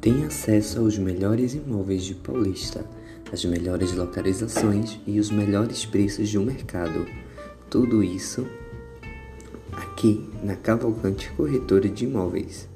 Tem acesso aos melhores imóveis de Paulista, as melhores localizações e os melhores preços do mercado. Tudo isso aqui na Cavalcante Corretora de Imóveis.